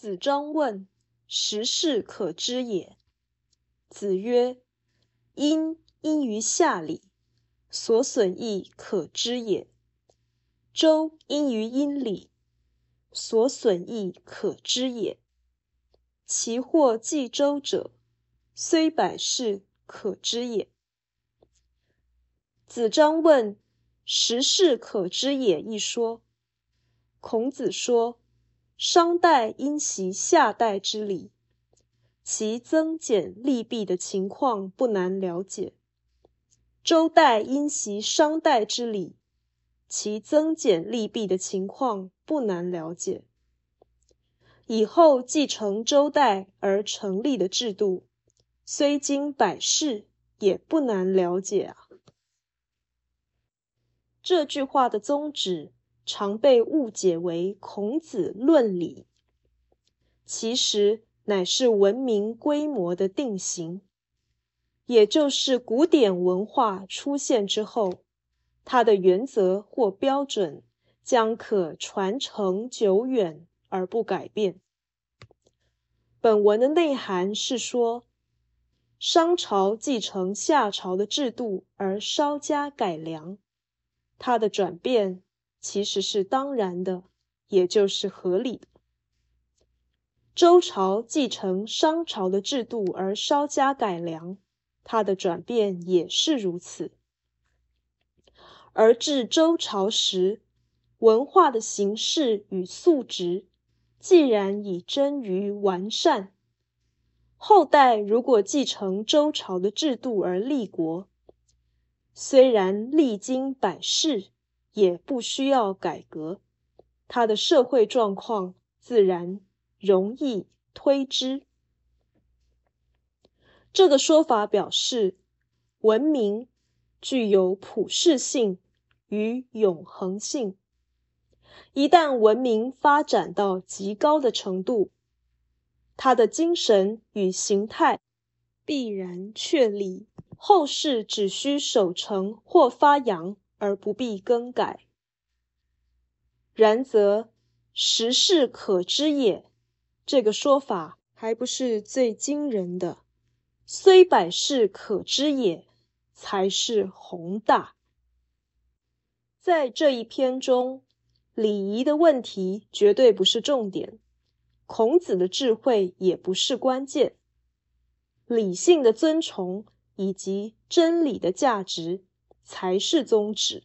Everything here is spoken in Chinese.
子张问：“时事可知也？”子曰：“殷因于夏礼，所损益可知也；周因于殷礼，所损益可知也。其或继周者，虽百世，可知也。”子张问：“时事可知也？”一说，孔子说。商代因袭夏代之礼，其增减利弊的情况不难了解；周代因袭商代之礼，其增减利弊的情况不难了解。以后继承周代而成立的制度，虽经百世，也不难了解啊。这句话的宗旨。常被误解为孔子论理，其实乃是文明规模的定型，也就是古典文化出现之后，它的原则或标准将可传承久远而不改变。本文的内涵是说，商朝继承夏朝的制度而稍加改良，它的转变。其实是当然的，也就是合理的。周朝继承商朝的制度而稍加改良，它的转变也是如此。而至周朝时，文化的形式与素质既然已臻于完善，后代如果继承周朝的制度而立国，虽然历经百世。也不需要改革，他的社会状况自然容易推知。这个说法表示，文明具有普世性与永恒性。一旦文明发展到极高的程度，它的精神与形态必然确立，后世只需守成或发扬。而不必更改。然则“时事可知也”这个说法还不是最惊人的，“虽百世可知也”才是宏大。在这一篇中，礼仪的问题绝对不是重点，孔子的智慧也不是关键，理性的尊崇以及真理的价值。才是宗旨。